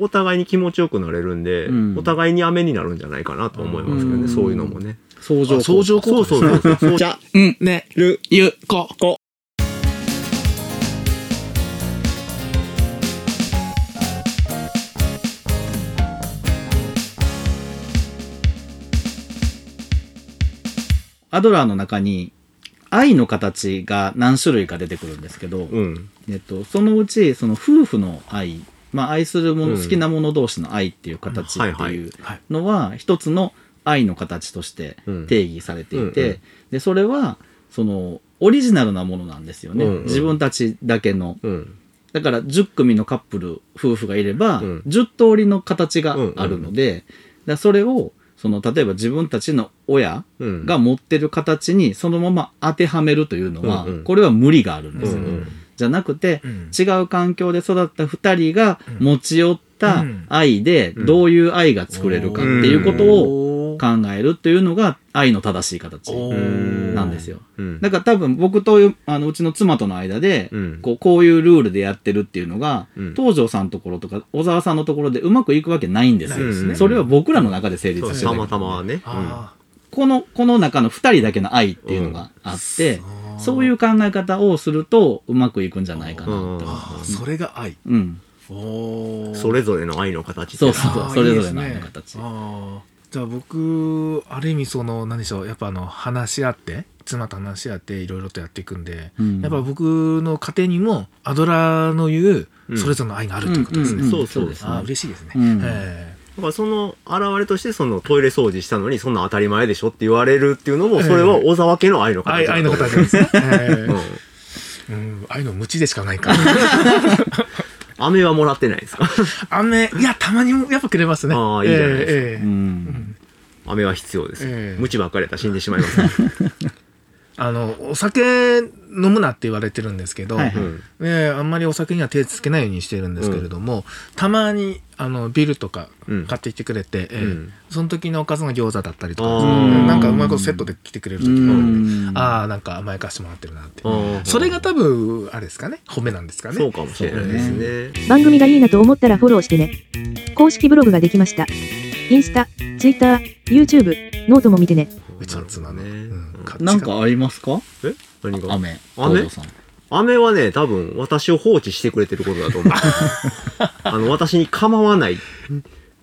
お互いに気持ちよくなれるんで、うんお互いに雨になるんじゃないかなと思いますけどね、うんそういうのもね。相乗あ相乗効そう果そうそうそう。じゃうん、ね、る、ゆ、こ。こ。アドラーの中に愛の形が何種類か出てくるんですけど、うん。えっと、そのうちその夫婦の愛、まあ、愛するもの、うん好きなもの同士の愛っていう形っていうはい。のは一つの愛の形としてうん。定義されていて、うんうん。でそれはそのオリジナルなものなんですよね、うんうん。自分たちだけの。うん。だから10組のカップル夫婦がいれば、うん。10通りの形があるので、だからそれをその例えば自分たちの親うん。が持ってる形にそのまま当てはめるというのは、うんうん。これは無理があるんですよ、うんうんじゃなくて、うん。違う環境で育った二人が持ち寄ったうん。愛でうん。どういう愛が作れるかっていうことをを考えるっていうのが愛の正しい形んなんですよ。うん。だから多分僕とあのうちの妻との間で、うん。こうこういうルールでやってるっていうのが、うん。東條さんのところとか小沢さんのところでうまくいくわけないんですよ。それは僕らの中で成立してる。たまたまね。あこの、この中の二人だけの愛っていうのがあって、うんそういう考え方をするとうまくいくんじゃないかなうん。と。あーそれが愛。うん。おー。それぞれの愛の形ってそうそうそれぞれのいいですね。愛の形。あー。じゃあ僕ある意味その何でしょう。やっぱあの話し合って妻と話し合っていろいろとやっていくんで、うん。やっぱ僕の家庭にもアドラーの言ううん。それぞれの愛があるっていうことですね。んそうそうですあー嬉しいですね。うん。えだからその現れとしてそのトイレ掃除したのにそんな当たり前でしょって言われるっていうのもそれは小沢家の愛のー愛愛の形ですね。えうんーうん、愛の無知でしかないから。飴はもらってないですか？雨、いや、たまにもやっぱくれますね。あーいいじゃないですか。えーえ。うーん。飴は必要です。ええ。無知ばっかりやったら死んでしまいますね。あの、お酒飲むなって言われてるんですけど、はいはい。うん。ね、あんまりお酒には手つけないようにしてるんですけれども、たまにあのビールとかうん。買ってきてくれて、えーうんその時のおかずが餃子だったりとかね、なんかうまいことセットで来てくれる時があるんで、うん。ああ、なんか甘やかしてもらってるなって。それが多分、あれですかね、褒めなんですかね。そうかもしれないですね。番組がいいなと思ったらフォローしてね。公式ブログができました。インスタ、ツイッター、YouTube、ノートも見てね。うちの妻の。ね。うん。なんかありますか？え？何が？雨。雨？東條さん。飴はね多分私を放置してくれてることだと思う。あの私に構わない。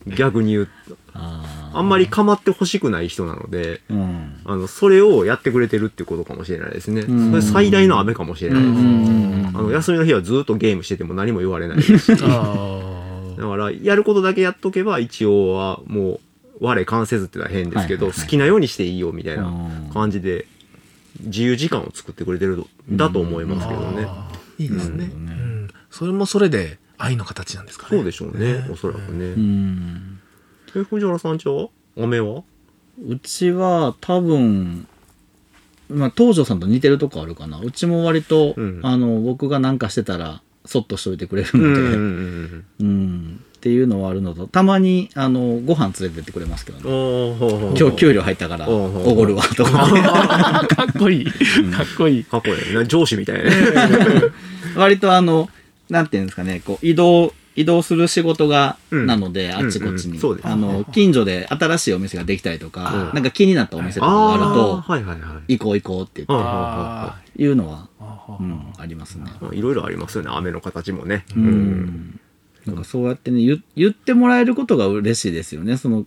逆に言うあんまり構ってほしくない人なのでうん。あのそれをやってくれてるってことかもしれないですね。うん。それ最大の雨かもしれないです。うん。あの休みの日はずっとゲームしてても何も言われないです。しだあからやることだけやっとけば一応はもう我関せずってのは変ですけど、はいはいはい。好きなようにしていいよみたいなうん。感じで自由時間を作ってくれてるとだと思いますけどね、いいですね、ううん。んそれもそれで愛の形なんですかね。そうでしょうねおそらくね、うん。え藤原さんちは？雨は？うちは多分、まあ、東條さんと似てるとこあるかな。うちも割と、うん。あの、僕がなんかしてたら、そっとしといてくれるうんので、うんうんうん。っていうのはあるのと、たまに、あの、ご飯連れてってくれますけどね。今日給料入ったから、おごるわ、とか。かっこいい。かっこいい。かっこいいな上司みたいなね 割とあの、なんていうんですかね、こう、移動、移動する仕事が、うんなので、あっちこっちに。あの、近所で新しいお店ができたりとか、うんなんか気になったお店とかがあるあと、あはいはいはい行こう行こうって言って、いうのは、あうん、ありますね。まあいろいろありますよね雨の形もねう。ん。なんかそうやってね、言言ってもらえることが嬉しいですよね。その、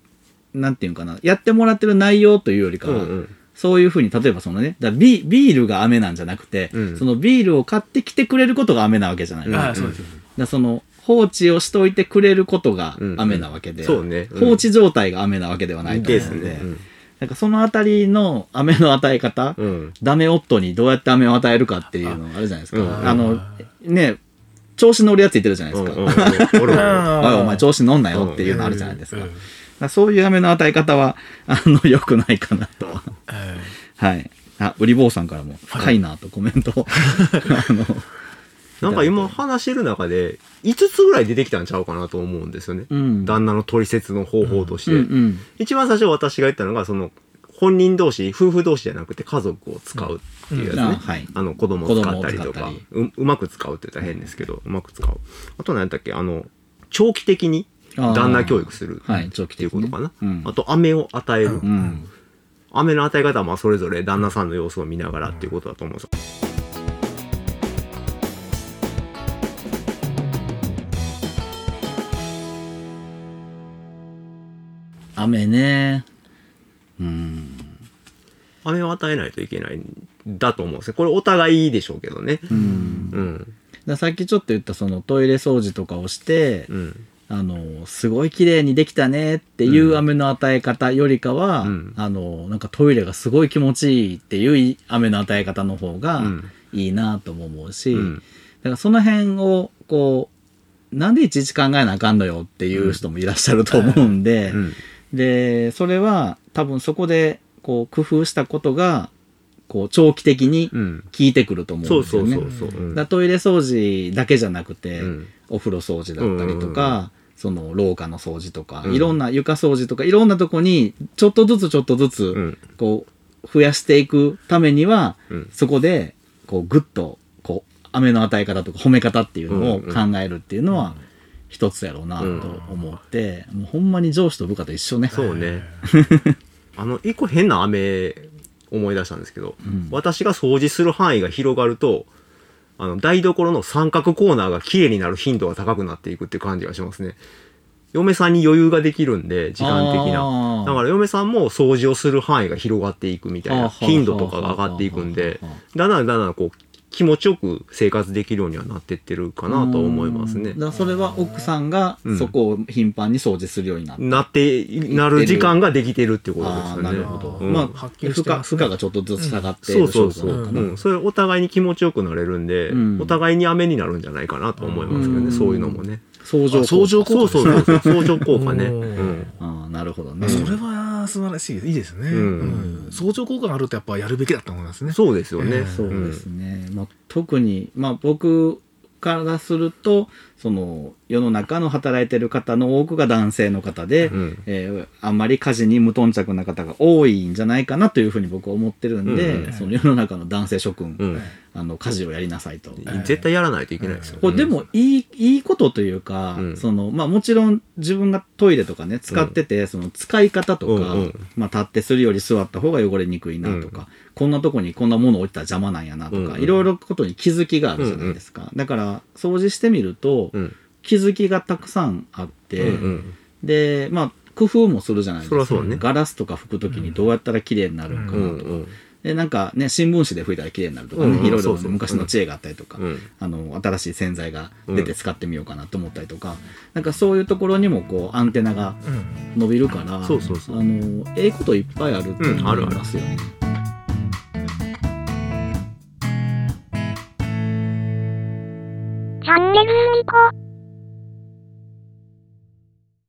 なんていうかな、やってもらってる内容というよりかは、そういうふうに、例えばそのね、だビビールが雨なんじゃなくて、うんそのビールを買ってきてくれることが雨なわけじゃないですか。うです。だからその放置をしといてくれることが雨なわけで、うんそうね。うん。放置状態が雨なわけではないとです思うので、ね。なんかそのあたりの雨の与え方、うん。うんダメ夫にどうやって雨を与えるかっていうのがあるじゃないですか。うん。あの、ね、調子乗るやついてるじゃないですか。うん。うん。うん。おるわおいお前調子乗んなよっていうのあるじゃないですか。うん。だからそういう雨の与え方は、あの、良くないかなと。は。えはい。あ、売り坊さんからも、深いなとコメントを。あの、なんか今話してる中で5つぐらい出てきたんちゃうかなと思うんですよね。うん。旦那の取説の方法として。うんうん。一番最初私が言ったのが、その、本人同士、夫婦同士じゃなくて家族を使うっていうやつね。うんあはいあの、子供を使ったりとかう、うまく使うって言ったら変ですけど、うまく使う。あと何やったっけ、あの、長期的に旦那教育するっていうことかな。うんあと、飴を与える。うん飴の与え方はまあそれぞれ旦那さんの様子を見ながらっていうことだと思うんですよ。雨ねうん飴を与えないといけないんだと思うんですね。これお互いでしょうけどね。うんうん。ださっきちょっと言ったそのトイレ掃除とかをして、うん。あのすごい綺麗にできたねっていう雨の与え方よりかは、うんあのなんかトイレがすごい気持ちいいっていう雨の与え方の方がうんいいなとも思うし、うんだからその辺をこうなんでいちいち考えなあかんのよっていう人もいらっしゃると思うんで、うん。でそれは多分そこでこう工夫したことがこう長期的にうん。効いてくると思うんそうですよね。そうそうそう。うんだトイレ掃除だけじゃなくて、うんお風呂掃除だったりとか、その廊下の掃除とか、うんいろんな床掃除とかいろんなとこにちょっとずつちょっとずつうん。こう増やしていくためには、うんそこでこうグッとこう雨の与え方とか褒め方っていうのをうん考えるっていうのは一つやろうなと思って、もうほんまに上司と部下と一緒ね。そうね。あの、一個変な飴思い出したんですけど、うん私が掃除する範囲が広がると、あの、台所の三角コーナーが綺麗になる頻度が高くなっていくっていう感じがしますね。嫁さんに余裕ができるんで、時間的な。だから嫁さんも掃除をする範囲が広がっていくみたいな、頻度とかが上がっていくんで、だんだんだんだんこう、気持ちよく生活できるようにはなってってるかなと思いますねだか。らそれは奥さんがうんそこを頻繁に掃除するようになった。なって、なる時間ができてるってことですよね。なるほど。うんまあ、はっきり負荷、負荷がちょっとずつ下がってそうるそうそう。証拠なのかなうん。それお互いに気持ちよくなれるんで、うんお互いに雨になるんじゃないかなと思いますけどね、うんそういうのもね。相乗効果相乗効果そうそうそうそう、相乗効果ね。うんうん。ああ、なるほどね。それは素晴らしい。いいですね、うん。うん。相乗効果があるとやっぱやるべきだと思いますね。そうですよね。ええ。そうですね。まあ、特に、まあ、僕からすると、その、世の中の働いてる方の多くが男性の方で、うん。えーあんまり家事に無頓着な方が多いんじゃないかなというふうに僕は思ってるんで、うん。その世の中の男性諸君、うん。あの、家事をやりなさいと。絶対やらないといけないですよ。これでもいい、いいことというか、うん。その、まあもちろん自分がトイレとかね、使ってて、その使い方とか、うんうん。まあ立ってするより座った方が汚れにくいなとか、こんなとこにこんなもの置いてたら邪魔なんやなとか、うんうんいろいろことに気づきがあるじゃないですか。だから、掃除してみると、うん。気づきがたくさんあって、うんうん。で、まあ、工夫もするじゃないですか。そねガラスとか拭くときにどうやったら綺麗になるんかうなんとか。うん。で、なんかね、新聞紙で拭いたら綺麗になるとかね、うんうんいろいろ昔の知恵があったりとか、うんあの、新しい洗剤が出て使ってみようかなと思ったりとか、なんかそういうところにもこう、アンテナがうん伸びるから、あの、ええこといっぱいあると思いますよね。チャンネルみこ。